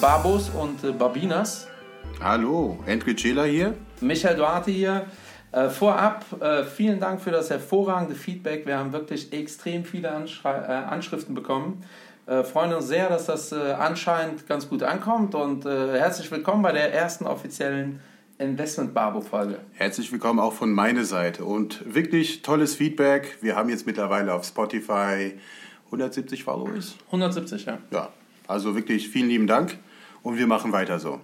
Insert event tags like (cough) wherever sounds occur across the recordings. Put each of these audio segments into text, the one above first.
Babos und äh, Babinas. Hallo, Enrique Cela hier. Michael Duarte hier. Äh, vorab, äh, vielen Dank für das hervorragende Feedback. Wir haben wirklich extrem viele Anschrei äh, Anschriften bekommen. Äh, freuen uns sehr, dass das äh, anscheinend ganz gut ankommt und herzlich willkommen bei der ersten offiziellen Investment Babo Folge. Herzlich willkommen auch von meiner Seite und wirklich tolles Feedback. Wir haben jetzt mittlerweile auf Spotify 170 Followers. 170, ja. Ja, also wirklich vielen lieben Dank und wir machen weiter so.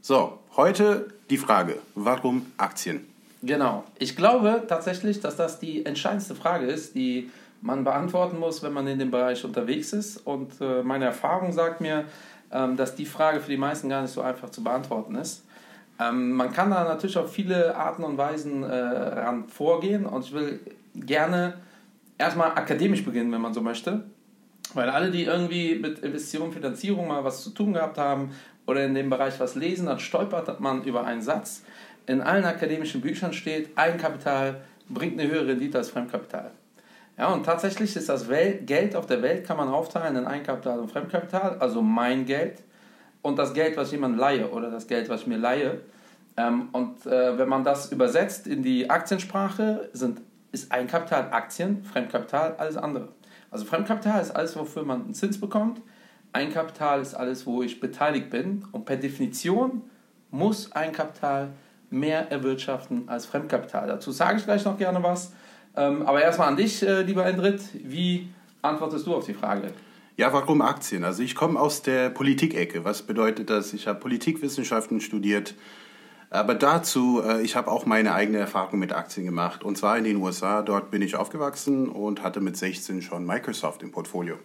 So, heute die Frage, warum Aktien? Genau. Ich glaube tatsächlich, dass das die entscheidendste Frage ist, die man beantworten muss, wenn man in dem Bereich unterwegs ist. Und äh, meine Erfahrung sagt mir, ähm, dass die Frage für die meisten gar nicht so einfach zu beantworten ist. Ähm, man kann da natürlich auf viele Arten und Weisen äh, ran vorgehen. Und ich will gerne erstmal akademisch beginnen, wenn man so möchte. Weil alle, die irgendwie mit Investition, Finanzierung mal was zu tun gehabt haben oder in dem Bereich was lesen, dann stolpert man über einen Satz. In allen akademischen Büchern steht, Eigenkapital bringt eine höhere Rendite als Fremdkapital. Ja, und tatsächlich ist das Geld auf der Welt kann man aufteilen in Eigenkapital und Fremdkapital, also mein Geld und das Geld, was jemand leihe oder das Geld, was ich mir leihe. Ähm, und äh, wenn man das übersetzt in die Aktiensprache, sind, ist Eigenkapital Aktien, Fremdkapital alles andere. Also Fremdkapital ist alles, wofür man einen Zins bekommt. Eigenkapital ist alles, wo ich beteiligt bin. Und per Definition muss Eigenkapital mehr erwirtschaften als Fremdkapital. Dazu sage ich gleich noch gerne was. Ähm, aber erstmal an dich, äh, lieber Endrit. Wie antwortest du auf die Frage? Ja, warum Aktien? Also ich komme aus der Politikecke. Was bedeutet das? Ich habe Politikwissenschaften studiert. Aber dazu, äh, ich habe auch meine eigene Erfahrung mit Aktien gemacht. Und zwar in den USA. Dort bin ich aufgewachsen und hatte mit 16 schon Microsoft im Portfolio.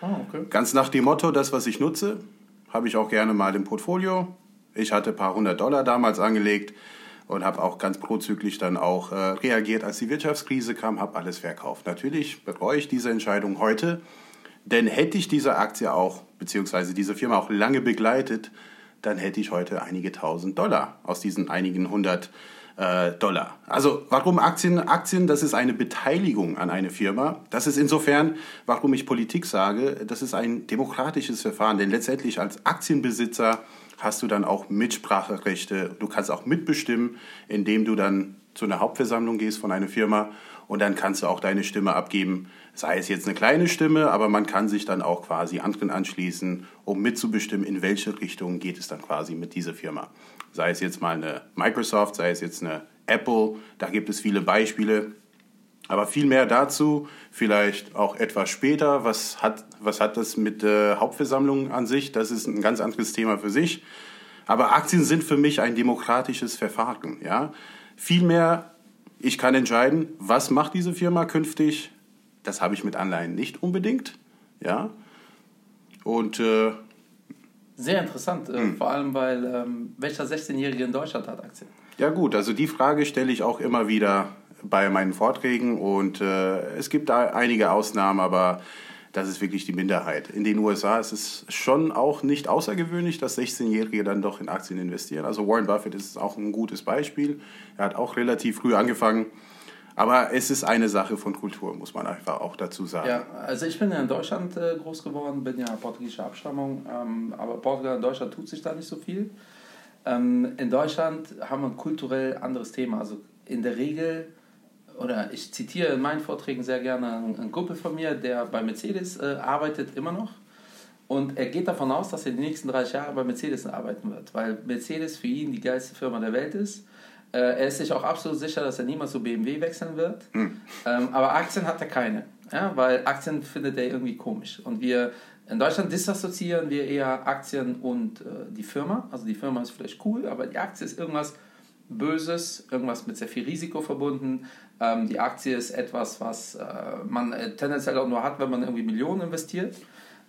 Oh, okay. Ganz nach dem Motto, das, was ich nutze, habe ich auch gerne mal im Portfolio. Ich hatte ein paar hundert Dollar damals angelegt und habe auch ganz prozyklisch dann auch äh, reagiert, als die Wirtschaftskrise kam, habe alles verkauft. Natürlich bereue ich diese Entscheidung heute, denn hätte ich diese Aktie auch, beziehungsweise diese Firma auch lange begleitet, dann hätte ich heute einige tausend Dollar aus diesen einigen hundert äh, Dollar. Also warum Aktien? Aktien, das ist eine Beteiligung an eine Firma. Das ist insofern, warum ich Politik sage, das ist ein demokratisches Verfahren, denn letztendlich als Aktienbesitzer hast du dann auch Mitspracherechte. Du kannst auch mitbestimmen, indem du dann zu einer Hauptversammlung gehst von einer Firma und dann kannst du auch deine Stimme abgeben. Sei es jetzt eine kleine Stimme, aber man kann sich dann auch quasi anderen anschließen, um mitzubestimmen, in welche Richtung geht es dann quasi mit dieser Firma. Sei es jetzt mal eine Microsoft, sei es jetzt eine Apple, da gibt es viele Beispiele. Aber viel mehr dazu, vielleicht auch etwas später. Was hat, was hat das mit äh, Hauptversammlungen an sich? Das ist ein ganz anderes Thema für sich. Aber Aktien sind für mich ein demokratisches Verfahren. Ja? Vielmehr, ich kann entscheiden, was macht diese Firma künftig. Das habe ich mit Anleihen nicht unbedingt. Ja? Und äh, Sehr interessant, äh, vor allem weil ähm, welcher 16-Jährige in Deutschland hat Aktien? Ja gut, also die Frage stelle ich auch immer wieder bei meinen Vorträgen und äh, es gibt da einige Ausnahmen, aber das ist wirklich die Minderheit. In den USA ist es schon auch nicht außergewöhnlich, dass 16-Jährige dann doch in Aktien investieren. Also Warren Buffett ist auch ein gutes Beispiel. Er hat auch relativ früh angefangen. Aber es ist eine Sache von Kultur, muss man einfach auch dazu sagen. Ja, also ich bin ja in Deutschland äh, groß geworden, bin ja portugiesischer Abstammung, ähm, aber Portugal und Deutschland tut sich da nicht so viel. Ähm, in Deutschland haben wir ein kulturell anderes Thema. Also in der Regel, oder ich zitiere in meinen Vorträgen sehr gerne einen, Kumpel von mir, der bei Mercedes äh, arbeitet immer noch. Und er geht davon aus, dass er die nächsten 30 Jahre bei Mercedes arbeiten wird, weil Mercedes für ihn die geilste Firma der Welt ist. Äh, er ist sich auch absolut sicher, dass er niemals zu BMW wechseln wird. Ähm, aber Aktien hat er keine, ja? weil Aktien findet er irgendwie komisch. Und wir in Deutschland disassoziieren wir eher Aktien und äh, die Firma. Also die Firma ist vielleicht cool, aber die Aktie ist irgendwas Böses, irgendwas mit sehr viel Risiko verbunden. Ähm, die Aktie ist etwas, was äh, man äh, tendenziell auch nur hat, wenn man irgendwie Millionen investiert.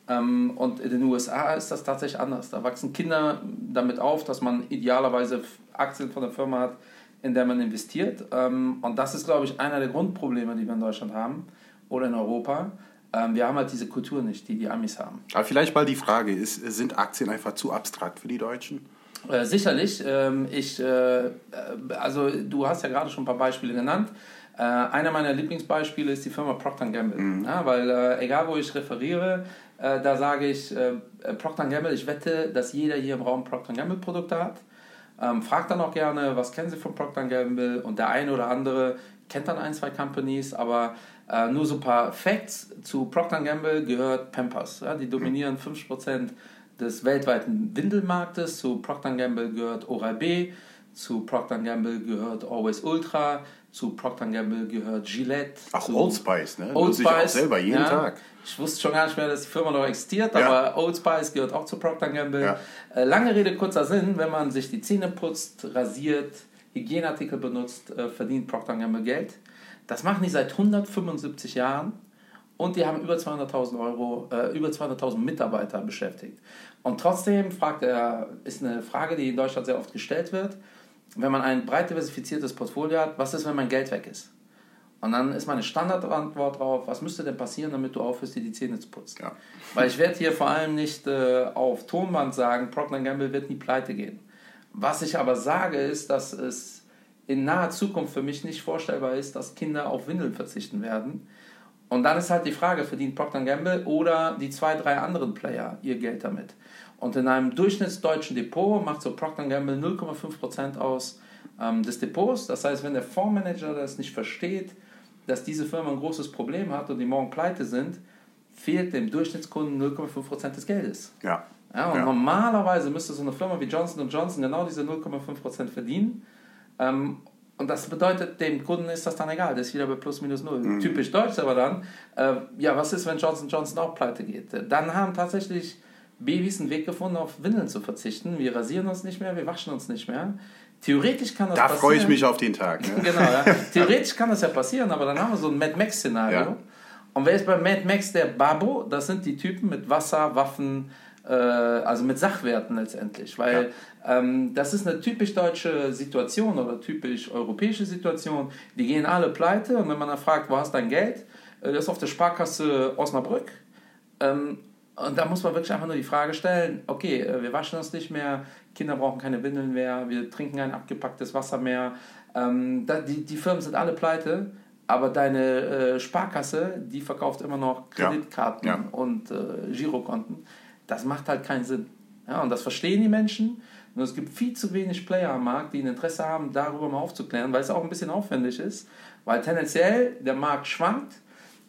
Ähm, und in den USA ist das tatsächlich anders. Da wachsen Kinder damit auf, dass man idealerweise Aktien von der Firma hat, in der man investiert. Ähm, und das ist, glaube ich, einer der Grundprobleme, die wir in Deutschland haben oder in Europa. Ähm, wir haben halt diese Kultur nicht, die die Amis haben. Aber vielleicht mal die Frage, ist, sind Aktien einfach zu abstrakt für die Deutschen? Äh, sicherlich. Ähm, ich, äh, äh, also du hast ja gerade schon ein paar Beispiele genannt. Äh, einer meiner Lieblingsbeispiele ist die Firma Procter Gamble. Mhm. Ja, weil egal wo ich referiere, da sage ich Procter Gamble, ich wette, dass jeder hier im Raum Procter Gamble Produkte hat. Ähm, fragt dann auch gerne, was kennen Sie von Procter Gamble? Und der eine oder andere kennt dann ein, zwei Companies, aber äh, nur so ein paar Facts. Zu Procter Gamble gehört Pampers. Ja? Die dominieren 50% des weltweiten Windelmarktes. Zu Procter Gamble gehört Oral-B. Zu Procter Gamble gehört Always Ultra. Zu Procter Gamble gehört Gillette. Ach, Old Spice, ne? Old Spice. Ich auch selber jeden ja. Tag. Ich wusste schon gar nicht mehr, dass die Firma noch existiert, ja. aber Old Spice gehört auch zu Procter Gamble. Ja. Äh, lange Rede, kurzer Sinn, wenn man sich die Zähne putzt, rasiert, Hygieneartikel benutzt, äh, verdient Procter Gamble Geld. Das machen die seit 175 Jahren und die haben über 200.000 Euro, äh, über 200.000 Mitarbeiter beschäftigt. Und trotzdem fragt er, ist eine Frage, die in Deutschland sehr oft gestellt wird, wenn man ein breit diversifiziertes Portfolio hat, was ist, wenn mein Geld weg ist? Und dann ist meine Standardantwort drauf, was müsste denn passieren, damit du aufhörst, dir die Zähne zu putzen? Ja. Weil ich werde hier vor allem nicht äh, auf Tonband sagen, Procter Gamble wird nie pleite gehen. Was ich aber sage, ist, dass es in naher Zukunft für mich nicht vorstellbar ist, dass Kinder auf Windeln verzichten werden. Und dann ist halt die Frage, verdient Procter Gamble oder die zwei, drei anderen Player ihr Geld damit? Und in einem durchschnittsdeutschen Depot macht so Procter Gamble 0,5% aus ähm, des Depots. Das heißt, wenn der Fondsmanager das nicht versteht, dass diese Firma ein großes Problem hat und die morgen pleite sind, fehlt dem Durchschnittskunden 0,5% des Geldes. Ja. ja und ja. normalerweise müsste so eine Firma wie Johnson Johnson genau diese 0,5% verdienen. Ähm, und das bedeutet, dem Kunden ist das dann egal, der ist wieder bei plus minus null. Mhm. Typisch deutsch aber dann, äh, ja, was ist, wenn Johnson Johnson auch pleite geht? Dann haben tatsächlich Babys einen Weg gefunden, auf Windeln zu verzichten. Wir rasieren uns nicht mehr, wir waschen uns nicht mehr. Theoretisch kann das da passieren. Da freue ich mich auf den Tag. Ne? (laughs) genau, ja. Theoretisch kann das ja passieren, aber dann haben wir so ein Mad Max-Szenario. Ja. Und wer ist bei Mad Max der Babo? Das sind die Typen mit Wasser, Waffen, äh, also mit Sachwerten letztendlich. Weil ja. ähm, das ist eine typisch deutsche Situation oder typisch europäische Situation. Die gehen alle pleite und wenn man dann fragt, wo hast du dein Geld? Äh, das ist auf der Sparkasse Osnabrück. Ähm, und da muss man wirklich einfach nur die Frage stellen, okay, äh, wir waschen uns nicht mehr, Kinder brauchen keine Windeln mehr, wir trinken kein abgepacktes Wasser mehr. Ähm, da, die, die Firmen sind alle pleite, aber deine äh, Sparkasse, die verkauft immer noch Kreditkarten ja. Ja. und äh, Girokonten. Das macht halt keinen Sinn. Ja, und das verstehen die Menschen. Und es gibt viel zu wenig Player am Markt, die ein Interesse haben, darüber mal aufzuklären, weil es auch ein bisschen aufwendig ist. Weil tendenziell der Markt schwankt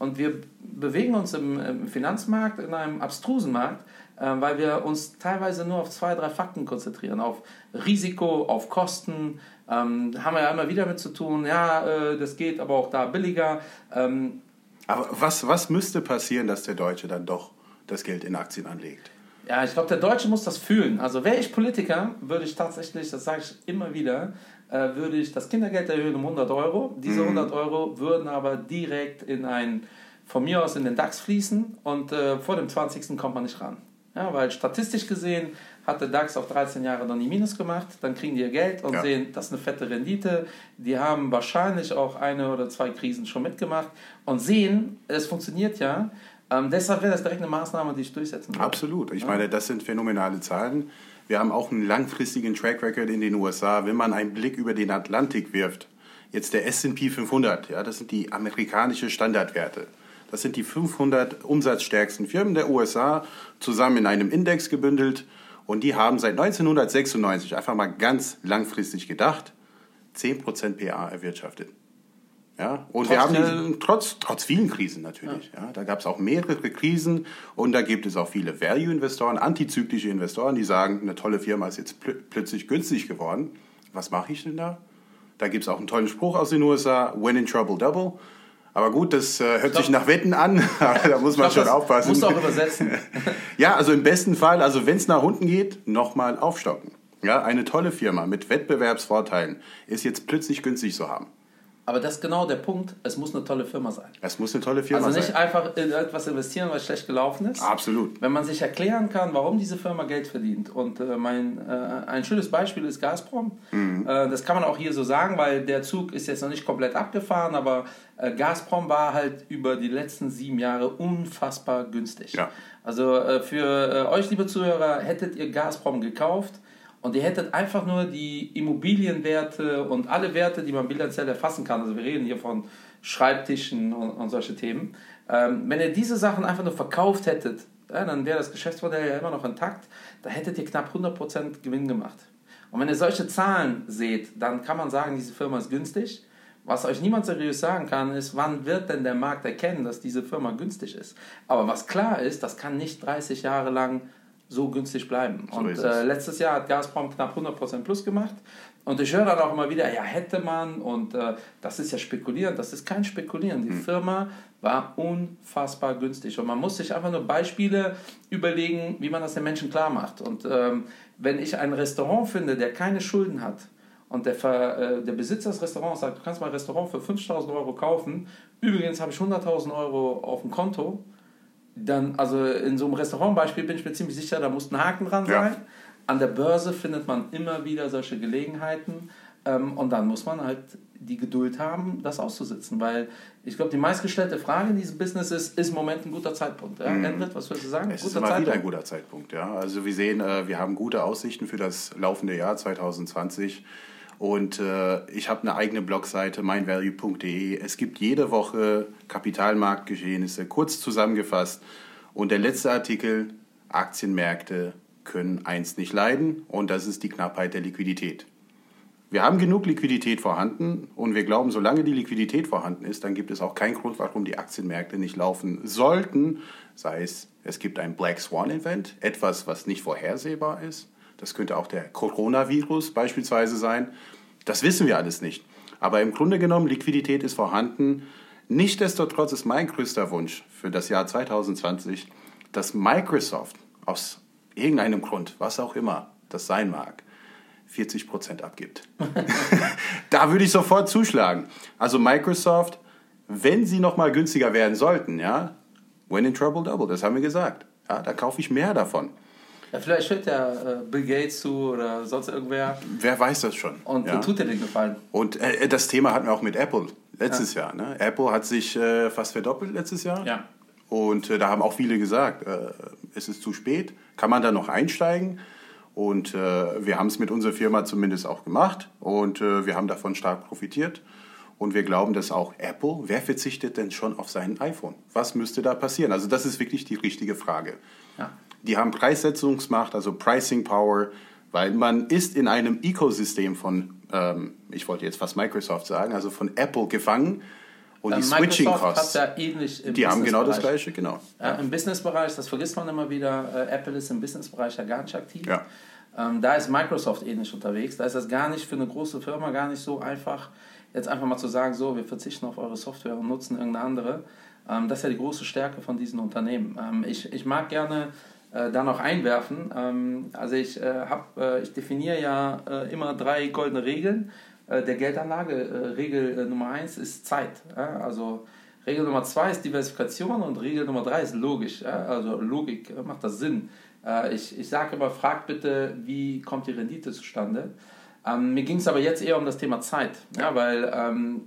und wir bewegen uns im, im Finanzmarkt in einem abstrusen Markt, äh, weil wir uns teilweise nur auf zwei, drei Fakten konzentrieren. Auf Risiko, auf Kosten. Ähm, haben wir ja immer wieder mit zu tun. Ja, äh, das geht aber auch da billiger. Ähm, aber was, was müsste passieren, dass der Deutsche dann doch das Geld in Aktien anlegt? Ja, ich glaube, der Deutsche muss das fühlen. Also wäre ich Politiker, würde ich tatsächlich, das sage ich immer wieder, äh, würde ich das Kindergeld erhöhen um 100 Euro. Diese 100 mhm. Euro würden aber direkt in ein, von mir aus in den DAX fließen und äh, vor dem 20. kommt man nicht ran. Ja, weil statistisch gesehen hat der DAX auf 13 Jahre noch nie Minus gemacht, dann kriegen die ihr Geld und ja. sehen, das ist eine fette Rendite. Die haben wahrscheinlich auch eine oder zwei Krisen schon mitgemacht und sehen, es funktioniert ja. Ähm, deshalb wäre das direkt eine Maßnahme, die ich durchsetzen würde. Absolut. Ich ja. meine, das sind phänomenale Zahlen. Wir haben auch einen langfristigen Track Record in den USA. Wenn man einen Blick über den Atlantik wirft, jetzt der S&P 500, ja, das sind die amerikanischen Standardwerte. Das sind die 500 umsatzstärksten Firmen der USA zusammen in einem Index gebündelt. Und die haben seit 1996 einfach mal ganz langfristig gedacht, 10% PA erwirtschaftet. Ja, und trotz wir haben Krisen. trotz, trotz vielen Krisen natürlich. Ja. ja da gab es auch mehrere Krisen und da gibt es auch viele Value-Investoren, antizyklische Investoren, die sagen, eine tolle Firma ist jetzt pl plötzlich günstig geworden. Was mache ich denn da? Da gibt es auch einen tollen Spruch aus den USA, when in trouble double. Aber gut, das äh, hört sich nach Wetten an, (laughs) da muss man glaub, schon aufpassen. Musst du auch übersetzen. (laughs) ja, also im besten Fall, also wenn es nach unten geht, nochmal aufstocken. Ja, eine tolle Firma mit Wettbewerbsvorteilen ist jetzt plötzlich günstig zu haben. Aber das ist genau der Punkt. Es muss eine tolle Firma sein. Es muss eine tolle Firma sein. Also nicht sein. einfach in etwas investieren, was schlecht gelaufen ist. Absolut. Wenn man sich erklären kann, warum diese Firma Geld verdient. Und äh, mein, äh, ein schönes Beispiel ist Gazprom. Mhm. Äh, das kann man auch hier so sagen, weil der Zug ist jetzt noch nicht komplett abgefahren, aber äh, Gazprom war halt über die letzten sieben Jahre unfassbar günstig. Ja. Also äh, für äh, euch, liebe Zuhörer, hättet ihr Gazprom gekauft und ihr hättet einfach nur die Immobilienwerte und alle Werte, die man bilanziell erfassen kann, also wir reden hier von Schreibtischen und, und solche Themen, ähm, wenn ihr diese Sachen einfach nur verkauft hättet, ja, dann wäre das Geschäftsmodell ja immer noch intakt, da hättet ihr knapp 100% Gewinn gemacht. Und wenn ihr solche Zahlen seht, dann kann man sagen, diese Firma ist günstig. Was euch niemand seriös sagen kann, ist, wann wird denn der Markt erkennen, dass diese Firma günstig ist. Aber was klar ist, das kann nicht 30 Jahre lang so günstig bleiben. So und äh, letztes Jahr hat Gazprom knapp 100% plus gemacht. Und ich höre dann auch immer wieder, ja, hätte man, und äh, das ist ja spekulieren, das ist kein Spekulieren. Die hm. Firma war unfassbar günstig. Und man muss sich einfach nur Beispiele überlegen, wie man das den Menschen klar macht. Und ähm, wenn ich ein Restaurant finde, der keine Schulden hat, und der, äh, der Besitzer des Restaurants sagt, du kannst mein Restaurant für 5000 Euro kaufen, übrigens habe ich 100.000 Euro auf dem Konto, dann, also in so einem Restaurantbeispiel bin ich mir ziemlich sicher, da muss ein Haken dran sein. Ja. An der Börse findet man immer wieder solche Gelegenheiten ähm, und dann muss man halt die Geduld haben, das auszusitzen, weil ich glaube, die meistgestellte Frage in diesem Business ist, ist im Moment ein guter Zeitpunkt? Ja? Mhm. Endrit, was würdest du sagen? Es guter ist immer Zeitpunkt? wieder ein guter Zeitpunkt, ja. Also wir sehen, äh, wir haben gute Aussichten für das laufende Jahr 2020. Und äh, ich habe eine eigene Blogseite, meinvalue.de. Es gibt jede Woche Kapitalmarktgeschehnisse, kurz zusammengefasst. Und der letzte Artikel, Aktienmärkte können eins nicht leiden, und das ist die Knappheit der Liquidität. Wir haben genug Liquidität vorhanden und wir glauben, solange die Liquidität vorhanden ist, dann gibt es auch keinen Grund, warum die Aktienmärkte nicht laufen sollten. Sei es, es gibt ein Black Swan Event, etwas, was nicht vorhersehbar ist das könnte auch der Coronavirus beispielsweise sein. Das wissen wir alles nicht. Aber im Grunde genommen, Liquidität ist vorhanden. Nichtsdestotrotz ist mein größter Wunsch für das Jahr 2020, dass Microsoft aus irgendeinem Grund, was auch immer das sein mag, 40 Prozent abgibt. (laughs) (laughs) da würde ich sofort zuschlagen. Also Microsoft, wenn sie noch mal günstiger werden sollten, ja, when in trouble double, das haben wir gesagt. Ja, da kaufe ich mehr davon. Ja, vielleicht hört ja äh, Bill Gates zu oder sonst irgendwer. Wer weiß das schon. Und ja. tut dir den Gefallen. Und äh, das Thema hatten wir auch mit Apple letztes ja. Jahr. Ne? Apple hat sich äh, fast verdoppelt letztes Jahr. Ja. Und äh, da haben auch viele gesagt, äh, es ist zu spät. Kann man da noch einsteigen? Und äh, wir haben es mit unserer Firma zumindest auch gemacht. Und wir haben davon stark profitiert. Und wir glauben, dass auch Apple, wer verzichtet denn schon auf sein iPhone? Was müsste da passieren? Also das ist wirklich die richtige Frage. Ja. Die haben Preissetzungsmacht, also Pricing Power, weil man ist in einem Ecosystem von, ähm, ich wollte jetzt fast Microsoft sagen, also von Apple gefangen. Und die Switching Costs. Ja die haben genau das gleiche, genau. Ja, Im Businessbereich, das vergisst man immer wieder, äh, Apple ist im Businessbereich ja gar nicht aktiv. Ja. Ähm, da ist Microsoft ähnlich unterwegs. Da ist das gar nicht für eine große Firma gar nicht so einfach, jetzt einfach mal zu sagen, so, wir verzichten auf eure Software und nutzen irgendeine andere. Ähm, das ist ja die große Stärke von diesen Unternehmen. Ähm, ich, ich mag gerne äh, da noch einwerfen. Ähm, also ich, äh, hab, äh, ich definiere ja äh, immer drei goldene Regeln äh, der Geldanlage. Äh, Regel Nummer eins ist Zeit. Also Regel Nummer zwei ist Diversifikation und Regel Nummer drei ist logisch. Also Logik macht das Sinn. ich ich sage immer, fragt bitte, wie kommt die Rendite zustande? Ähm, mir ging es aber jetzt eher um das Thema Zeit, ja, weil ähm,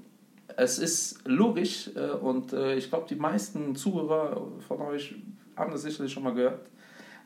es ist logisch und ich glaube, die meisten Zuhörer von euch haben das sicherlich schon mal gehört.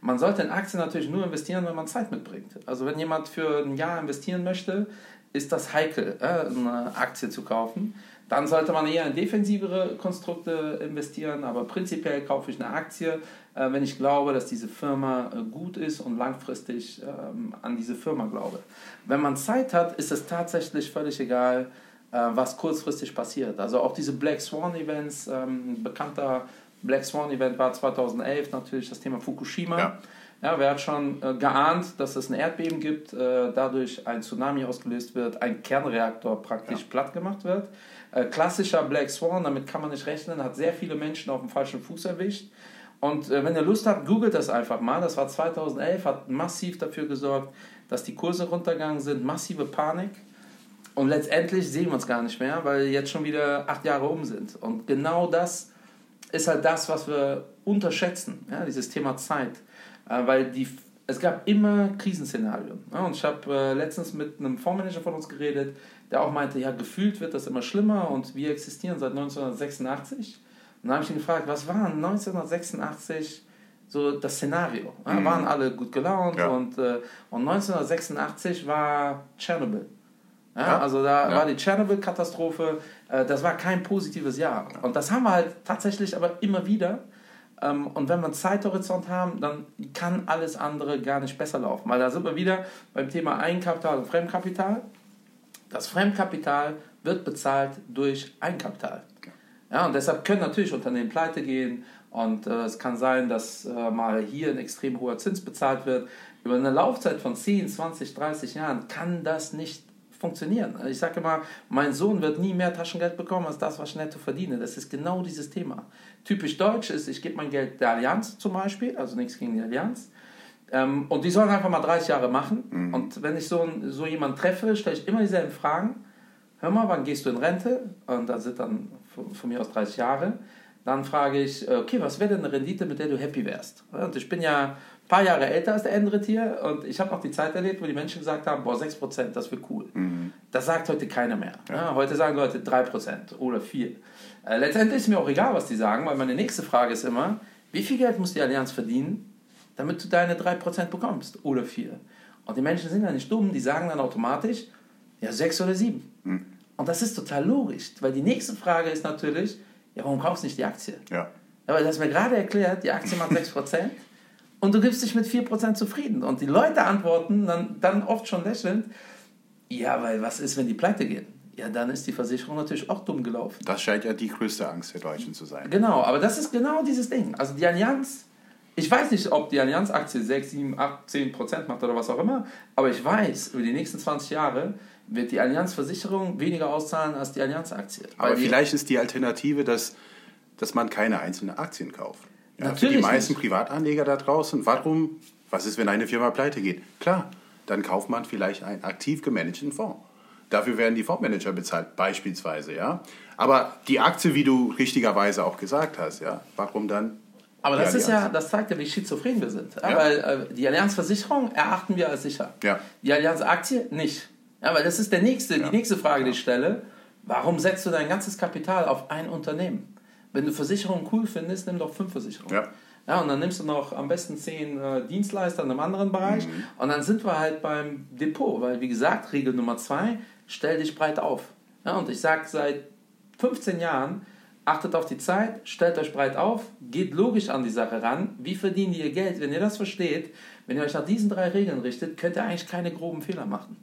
Man sollte in Aktien natürlich nur investieren, wenn man Zeit mitbringt. Also wenn jemand für ein Jahr investieren möchte, ist das heikel, äh, eine Aktie zu kaufen. Dann sollte man eher in defensivere Konstrukte investieren, aber prinzipiell kaufe ich eine Aktie, äh, wenn ich glaube, dass diese Firma äh, gut ist und langfristig ähm, an diese Firma glaube. Wenn man Zeit hat, ist es tatsächlich völlig egal, was kurzfristig passiert. Also auch diese Black Swan Events, ähm, ein bekannter Black Swan Event war 2011 natürlich das Thema Fukushima. Ja. Ja, wer hat schon äh, geahnt, dass es ein Erdbeben gibt, äh, dadurch ein Tsunami ausgelöst wird, ein Kernreaktor praktisch ja. platt gemacht wird. Äh, klassischer Black Swan, damit kann man nicht rechnen, hat sehr viele Menschen auf dem falschen Fuß erwischt. Und äh, wenn ihr Lust habt, googelt das einfach mal. Das war 2011, hat massiv dafür gesorgt, dass die Kurse runtergegangen sind, massive Panik. Und letztendlich sehen wir uns gar nicht mehr, weil jetzt schon wieder acht Jahre um sind. Und genau das ist halt das, was wir unterschätzen, ja, dieses Thema Zeit. Äh, weil die, es gab immer Krisenszenarien. Ja, und ich habe äh, letztens mit einem Fondsmanager von uns geredet, der auch meinte, ja, gefühlt wird das immer schlimmer und wir existieren seit 1986. Und dann habe ich ihn gefragt, was war 1986 so das Szenario. Ja, mhm. Waren alle gut gelaunt und, äh, und 1986 war Tschernobyl. Ja, ja. Also da war die Tschernobyl-Katastrophe, äh, das war kein positives Jahr. Und das haben wir halt tatsächlich aber immer wieder. Ähm, und wenn wir einen Zeithorizont haben, dann kann alles andere gar nicht besser laufen. Weil da sind wir wieder beim Thema Eigenkapital und Fremdkapital. Das Fremdkapital wird bezahlt durch Eigenkapital. Ja, und deshalb können natürlich Unternehmen pleite gehen und äh, es kann sein, dass äh, mal hier ein extrem hoher Zins bezahlt wird. Über eine Laufzeit von 10, 20, 30 Jahren kann das nicht funktionieren. Also ich sage immer, mein Sohn wird nie mehr Taschengeld bekommen als das, was ich netto verdiene. Das ist genau dieses Thema. Typisch deutsch ist, ich gebe mein Geld der Allianz zum Beispiel, also nichts gegen die Allianz. Ähm, und die sollen einfach mal 30 Jahre machen. Mhm. Und wenn ich so, so jemanden treffe, stelle ich immer dieselben Fragen. Hör mal, wann gehst du in Rente? Und da sind dann von, von mir aus 30 Jahre. Dann frage ich, okay, was wäre denn eine Rendite, mit der du happy wärst? Und ich bin ja paar Jahre älter als der Endrit hier und ich habe noch die Zeit erlebt, wo die Menschen gesagt haben, boah, 6%, das wäre cool. Mhm. Das sagt heute keiner mehr. Ja, heute sagen Leute 3% oder 4%. Äh, letztendlich ist mir auch egal, was die sagen, weil meine nächste Frage ist immer, wie viel Geld muss die Allianz verdienen, damit du deine 3% bekommst oder 4%? Und die Menschen sind ja nicht dumm, die sagen dann automatisch, ja, 6 oder 7. Mhm. Und das ist total logisch, weil die nächste Frage ist natürlich, ja, warum kaufst du nicht die Aktie? Ja. Aber du hast mir gerade erklärt, die Aktie macht 6%. Und du gibst dich mit 4% zufrieden. Und die Leute antworten dann, dann oft schon lächelnd, ja, weil was ist, wenn die pleite gehen? Ja, dann ist die Versicherung natürlich auch dumm gelaufen. Das scheint ja die größte Angst der Deutschen zu sein. Genau, aber das ist genau dieses Ding. Also die Allianz, ich weiß nicht, ob die Allianz-Aktie 6, 7, 8, 10 Prozent macht oder was auch immer, aber ich weiß, über die nächsten 20 Jahre wird die Allianz-Versicherung weniger auszahlen als die Allianz-Aktie. Aber vielleicht ist die Alternative, dass, dass man keine einzelnen Aktien kauft. Ja, Natürlich für die meisten nicht. Privatanleger da draußen, warum, was ist, wenn eine Firma pleite geht? Klar, dann kauft man vielleicht einen aktiv gemanagten Fonds. Dafür werden die Fondsmanager bezahlt, beispielsweise, ja. Aber die Aktie, wie du richtigerweise auch gesagt hast, ja, warum dann? Aber das ist ja, das zeigt ja, wie schizophren wir sind. Ja. Weil äh, die Allianzversicherung erachten wir als sicher. Ja. Die Allianzaktie nicht. Ja, weil das ist der nächste, ja. die nächste Frage, die ich stelle. Warum setzt du dein ganzes Kapital auf ein Unternehmen? Wenn du Versicherungen cool findest, nimm doch fünf Versicherungen. Ja. Ja, und dann nimmst du noch am besten zehn äh, Dienstleister in einem anderen Bereich. Mhm. Und dann sind wir halt beim Depot, weil wie gesagt, Regel Nummer zwei, stell dich breit auf. Ja, und ich sage seit 15 Jahren, achtet auf die Zeit, stellt euch breit auf, geht logisch an die Sache ran. Wie verdienen ihr Geld? Wenn ihr das versteht, wenn ihr euch nach diesen drei Regeln richtet, könnt ihr eigentlich keine groben Fehler machen.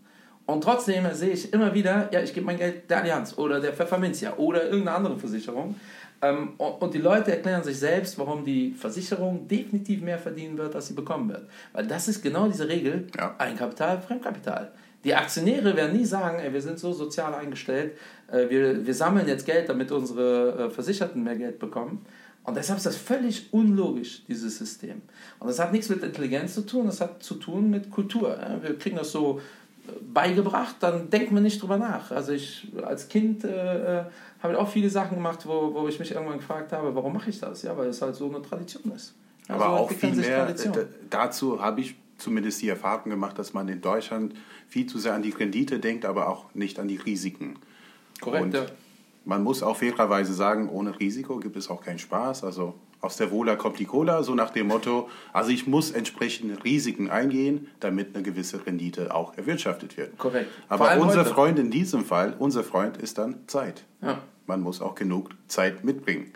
Und trotzdem sehe ich immer wieder, ja, ich gebe mein Geld der Allianz oder der Pfefferminzia oder irgendeine andere Versicherung. Ähm, und die Leute erklären sich selbst, warum die Versicherung definitiv mehr verdienen wird, als sie bekommen wird. Weil das ist genau diese Regel: ja. Eigenkapital, Fremdkapital. Die Aktionäre werden nie sagen, ey, wir sind so sozial eingestellt, äh, wir, wir sammeln jetzt Geld, damit unsere äh, Versicherten mehr Geld bekommen. Und deshalb ist das völlig unlogisch, dieses System. Und das hat nichts mit Intelligenz zu tun, das hat zu tun mit Kultur. Wir kriegen das so beigebracht, dann denkt man nicht drüber nach. Also ich als Kind äh, äh habe auch viele Sachen gemacht, wo, wo ich mich irgendwann gefragt habe, warum mache ich das? Ja, weil es halt so eine Tradition ist. Also Aber auch viel mehr, dazu habe ich zumindest die Erfahrung gemacht, dass man in Deutschland viel zu sehr an die Rendite denkt, aber auch nicht an die Risiken. Korrekt, Und. Man muss auch fairerweise sagen, ohne Risiko gibt es auch keinen Spaß. Also aus der Wohler kommt die Cola, so nach dem Motto, also ich muss entsprechende Risiken eingehen, damit eine gewisse Rendite auch erwirtschaftet wird. Korrekt. Aber unser heute. Freund in diesem Fall, unser Freund ist dann Zeit. Ja. Man muss auch genug Zeit mitbringen.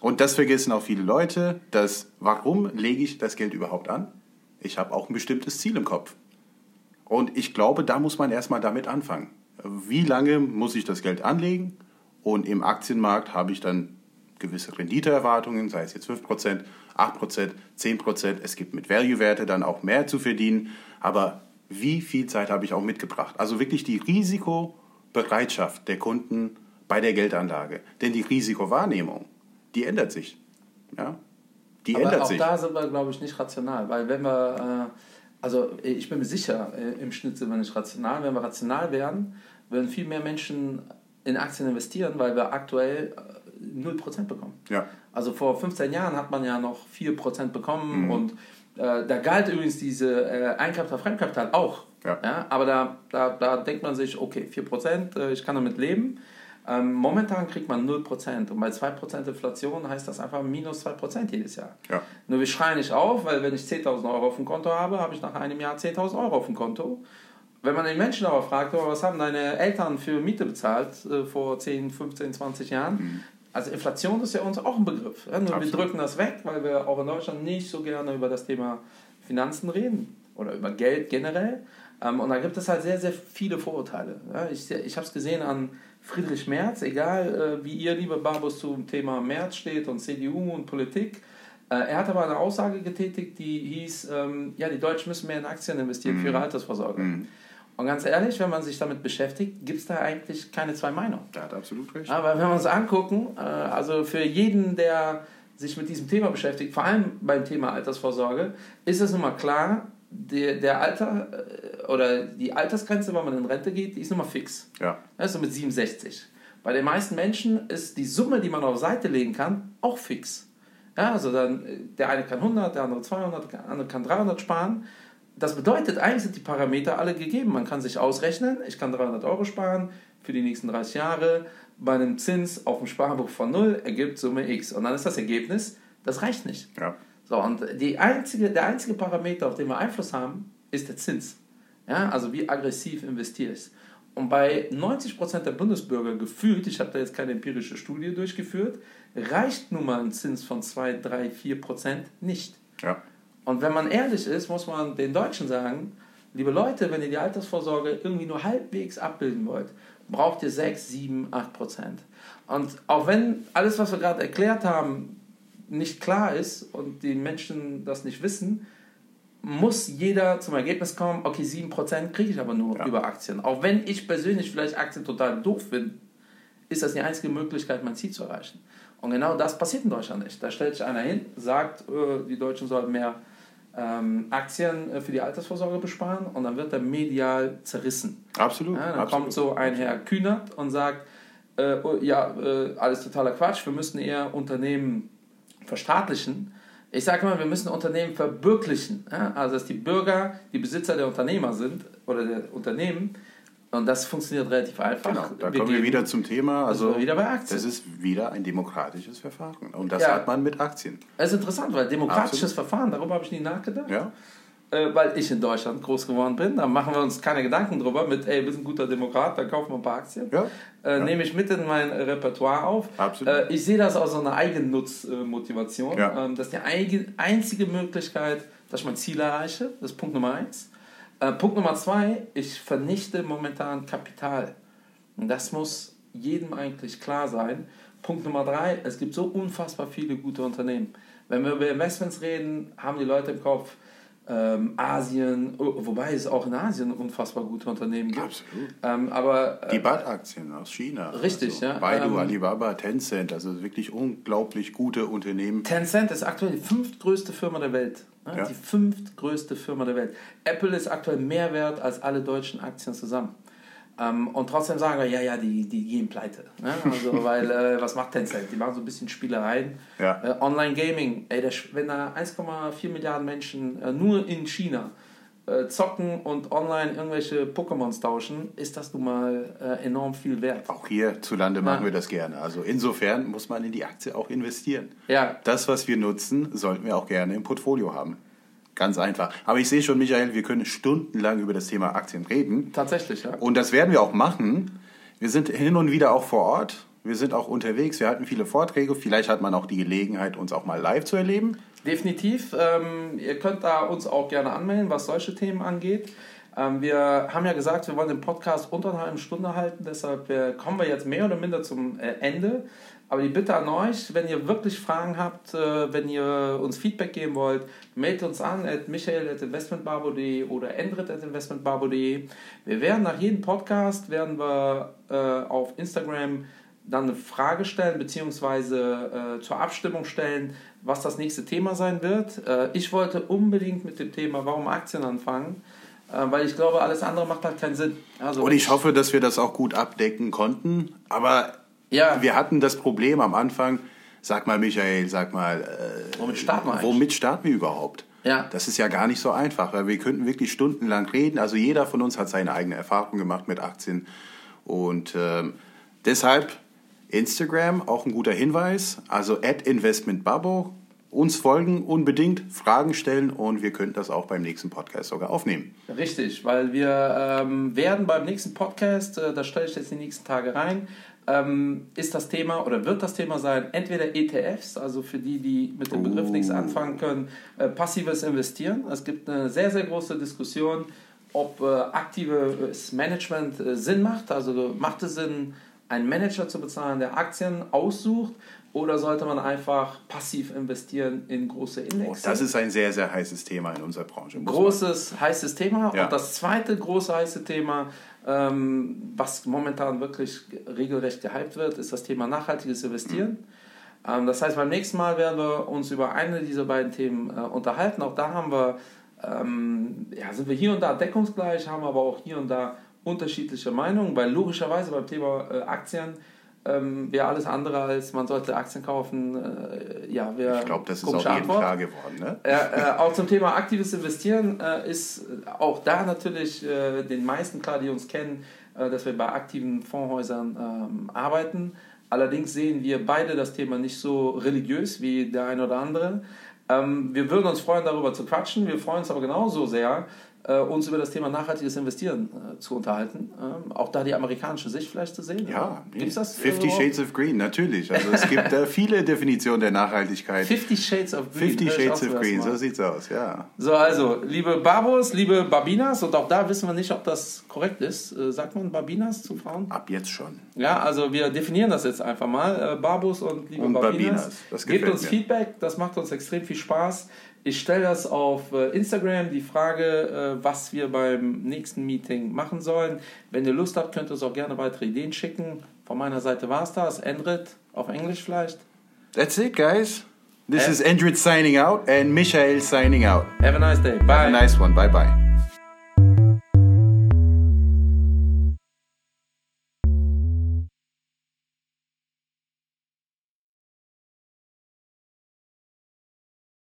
Und das vergessen auch viele Leute, dass warum lege ich das Geld überhaupt an? Ich habe auch ein bestimmtes Ziel im Kopf. Und ich glaube, da muss man erstmal damit anfangen. Wie lange muss ich das Geld anlegen? Und im Aktienmarkt habe ich dann gewisse Renditeerwartungen, sei es jetzt 5%, 8%, 10%. Es gibt mit Value-Werte dann auch mehr zu verdienen. Aber wie viel Zeit habe ich auch mitgebracht? Also wirklich die Risikobereitschaft der Kunden bei der Geldanlage. Denn die Risikowahrnehmung, die ändert sich. Ja? Die Aber ändert auch sich. da sind wir, glaube ich, nicht rational. Weil wenn wir, äh, also ich bin mir sicher, äh, im Schnitt sind wir nicht rational. Wenn wir rational wären, würden viel mehr Menschen in Aktien investieren, weil wir aktuell 0% bekommen. Ja. Also vor 15 Jahren hat man ja noch 4% bekommen mhm. und äh, da galt übrigens diese äh, Eigenkapital, Fremdkapital auch. Ja. ja. aber da, da, da denkt man sich, okay, 4%, äh, ich kann damit leben. Ähm, momentan kriegt man 0% und bei 2% Inflation heißt das einfach minus 2% jedes Jahr. Ja. Nur wir schreien nicht auf, weil wenn ich 10.000 Euro auf dem Konto habe, habe ich nach einem Jahr 10.000 Euro auf dem Konto. Wenn man den Menschen aber fragt, oh, was haben deine Eltern für Miete bezahlt äh, vor 10, 15, 20 Jahren, Mhm. also Inflation ist ja uns auch ein Begriff. Ja? Nur wir Absolut. drücken das weg, weil wir auch in Deutschland nicht so gerne über das Thema Finanzen reden oder über Geld generell. Ähm, und da gibt es halt sehr, sehr viele Vorurteile. Ich, ich habe es gesehen an Friedrich Merz, egal äh, wie ihr, liebe Babus, zum Thema Merz steht und CDU und Politik. Äh, er hat aber eine Aussage getätigt, die hieß, ähm, ja, die Deutschen müssen mehr in Aktien investieren für ihre Altersvorsorge. Und ganz ehrlich, wenn man sich damit beschäftigt, gibt es da eigentlich keine zwei Meinungen. Der hat absolut recht. Aber wenn wir uns angucken, äh, also für jeden, der sich mit diesem Thema beschäftigt, vor allem beim Thema Altersvorsorge, ist es nun mal klar, der, der Alter äh, oder die Altersgrenze, wann man in Rente geht, die ist nun mal fix. Ja. Das ist so mit 67. Bei den meisten Menschen ist die Summe, die man auf Seite legen kann, auch fix. Ja, also dann, äh, der eine kann 100, der andere 200, der andere kann 300 sparen. Das bedeutet, eigentlich sind die Parameter alle gegeben. Man kann sich ausrechnen, ich kann 300 Euro sparen für die nächsten 30 Jahre. Bei einem Zins auf dem Sparbuch von 0 ergibt Summe X. Und dann ist das Ergebnis, das reicht nicht. Ja. So, und die einzige, der einzige Parameter, auf den wir Einfluss haben, ist der Zins. Ja, also wie aggressiv investierst. Und bei 90% der Bundesbürger gefühlt, ich habe da jetzt keine empirische Studie durchgeführt, reicht nun mal ein Zins von 2, 3, 4% nicht. Ja. Und wenn man ehrlich ist, muss man den Deutschen sagen, liebe Leute, wenn ihr die Altersvorsorge irgendwie nur halbwegs abbilden wollt, braucht ihr 6, 7, 8 Prozent. Und auch wenn alles, was wir gerade erklärt haben, nicht klar ist und die Menschen das nicht wissen, muss jeder zum Ergebnis kommen, okay, 7% kriege ich aber nur Ja. über Aktien. Auch wenn ich persönlich vielleicht Aktien total doof finde, ist das die einzige Möglichkeit, mein Ziel zu erreichen. Und genau das passiert in Deutschland nicht. Da stellt sich einer hin, sagt, äh, die Deutschen sollen mehr ähm, Aktien äh, für die Altersvorsorge besparen und dann wird er medial zerrissen. Absolut. Ja, dann absolut. kommt so ein Herr Kühnert und sagt, äh, oh, ja, alles totaler Quatsch, wir müssen eher Unternehmen verstaatlichen. Ich sage immer, wir müssen Unternehmen verbürglichen. Ja? Also, dass die Bürger die Besitzer der Unternehmer sind oder der Unternehmen. Und das funktioniert relativ einfach. Genau, da kommen wir wieder zum Thema. Also wieder bei Aktien. das ist wieder ein demokratisches Verfahren. Und das Ja. hat man mit Aktien. Das ist interessant, weil demokratisches Verfahren, darüber habe ich nie nachgedacht. Ja? Äh, weil ich in Deutschland groß geworden bin. Da machen wir uns keine Gedanken drüber mit, ey, wir sind ein guter Demokrat, dann kaufen wir ein paar Aktien. Ja. Äh, Nehme ich mit in mein Repertoire auf. Absolut. Äh, ich sehe das aus so einer Eigennutzmotivation. Ja. Ähm, das ist die einzige Möglichkeit, dass ich mein Ziel erreiche. Das ist Punkt Nummer eins. Äh, Punkt Nummer zwei, ich vernichte momentan Kapital. Und das muss jedem eigentlich klar sein. Punkt Nummer drei, es gibt so unfassbar viele gute Unternehmen. Wenn wir über Investments reden, haben die Leute im Kopf ähm, Asien, oh, wobei es auch in Asien unfassbar gute Unternehmen gibt. Absolut. Ähm, aber äh, Die BAT-Aktien aus China. Richtig, also ja. Baidu, Ähm, Alibaba, Tencent, also wirklich unglaublich gute Unternehmen. Tencent ist aktuell die fünftgrößte Firma der Welt. Ja, Ja. Die fünftgrößte Firma der Welt. Apple ist aktuell mehr wert als alle deutschen Aktien zusammen. Ähm, und trotzdem sagen wir, ja, ja, die, die gehen pleite. Ne? Also, (laughs) weil, äh, was macht Tencent? Die machen so ein bisschen Spielereien. Ja. Äh, Online-Gaming, ey, der, wenn da 1,4 Milliarden Menschen äh, nur in China äh, zocken und online irgendwelche Pokémons tauschen, ist das nun mal äh, enorm viel wert. Auch hierzulande machen Ja. wir das gerne. Also insofern muss man in die Aktie auch investieren. Ja, Das, was wir nutzen, sollten wir auch gerne im Portfolio haben. Ganz einfach. Aber ich sehe schon, Michael, wir können stundenlang über das Thema Aktien reden. tatsächlich, ja. Und das werden wir auch machen. Wir sind hin und wieder auch vor Ort. Wir sind auch unterwegs. Wir halten viele Vorträge. Vielleicht hat man auch die Gelegenheit, uns auch mal live zu erleben. Definitiv. Ähm, ihr könnt da uns auch gerne anmelden, was solche Themen angeht. Ähm, wir haben ja gesagt, wir wollen den Podcast unter einer halben Stunde halten, deshalb äh, kommen wir jetzt mehr oder minder zum äh, Ende. Aber die Bitte an euch, wenn ihr wirklich Fragen habt, äh, wenn ihr uns Feedback geben wollt, meldet uns an at michael.investmentbarbo.de oder endrit.investmentbarbo.de. Wir werden nach jedem Podcast werden wir äh, auf Instagram dann eine Frage stellen, beziehungsweise äh, zur Abstimmung stellen, was das nächste Thema sein wird. Äh, ich wollte unbedingt mit dem Thema Warum Aktien anfangen, äh, weil ich glaube, alles andere macht halt keinen Sinn. Also, Und ich hoffe, dass wir das auch gut abdecken konnten. Aber Ja. wir hatten das Problem am Anfang. Sag mal, Michael, sag mal, äh, Womit starten wir womit starten wir überhaupt? Ja. Das ist ja gar nicht so einfach, weil wir könnten wirklich stundenlang reden. Also jeder von uns hat seine eigene Erfahrung gemacht mit Aktien. Und ähm, Deshalb Instagram auch ein guter Hinweis. Also at investmentbabo. Uns folgen unbedingt, Fragen stellen und wir könnten das auch beim nächsten Podcast sogar aufnehmen. Richtig, weil wir ähm, werden beim nächsten Podcast, äh, da stelle ich jetzt die nächsten Tage rein, ähm, ist das Thema oder wird das Thema sein, entweder ETFs, also für die, die mit dem Begriff nichts anfangen können, äh, passives Investieren. Es gibt eine sehr, sehr große Diskussion, ob äh, aktives Management äh, Sinn macht. Also macht es Sinn, einen Manager zu bezahlen, der Aktien aussucht, oder sollte man einfach passiv investieren in große Indexe? Oh, das ist ein sehr, sehr heißes Thema in unserer Branche. Großes, heißes Thema. Ja. Und das zweite große heiße Thema, ähm, was momentan wirklich regelrecht gehypt wird, ist das Thema nachhaltiges Investieren. Mhm. Ähm, das heißt, beim nächsten Mal werden wir uns über eine dieser beiden Themen äh, unterhalten. Auch da haben wir, ähm, ja, sind wir hier und da deckungsgleich, haben aber auch hier und da unterschiedliche Meinungen, weil logischerweise beim Thema äh, Aktien ähm, wäre alles andere als man sollte Aktien kaufen. Äh, ja, ich glaube, das ist auch jeden klar geworden. Ne? Äh, äh, auch zum Thema aktives Investieren äh, ist auch da natürlich äh, den meisten klar, die uns kennen, äh, dass wir bei aktiven Fondshäusern ähm, arbeiten. Allerdings sehen wir beide das Thema nicht so religiös wie der eine oder andere. Ähm, wir würden uns freuen, darüber zu quatschen. Wir freuen uns aber genauso sehr, äh, uns über das Thema nachhaltiges Investieren äh, zu unterhalten. Ähm, auch da die amerikanische Sicht vielleicht zu sehen. Ja, gibt es das? Fifty Shades of Green, natürlich. Also es gibt äh, viele Definitionen der Nachhaltigkeit. Fifty Shades of Green. Fifty Shades of Green, so sieht's aus, ja. So, also, liebe Babos, liebe Babinas, und auch da wissen wir nicht, ob das korrekt ist. Äh, sagt man Babinas zu Frauen? Ab jetzt schon. Ja, also wir definieren das jetzt einfach mal. Äh, Babos und liebe und Babinas. Babinas. Gebt uns mir. Feedback, das macht uns extrem viel Spaß. Ich stelle das auf äh, Instagram, die Frage, äh, was wir beim nächsten Meeting machen sollen. Wenn ihr Lust habt, könnt ihr uns auch gerne weitere Ideen schicken. Von meiner Seite war es das. Endrit, auf Englisch vielleicht. That's it, guys. This and is Endrit signing out and Michael signing out. Have a nice day. Bye. Have a nice one. Bye bye.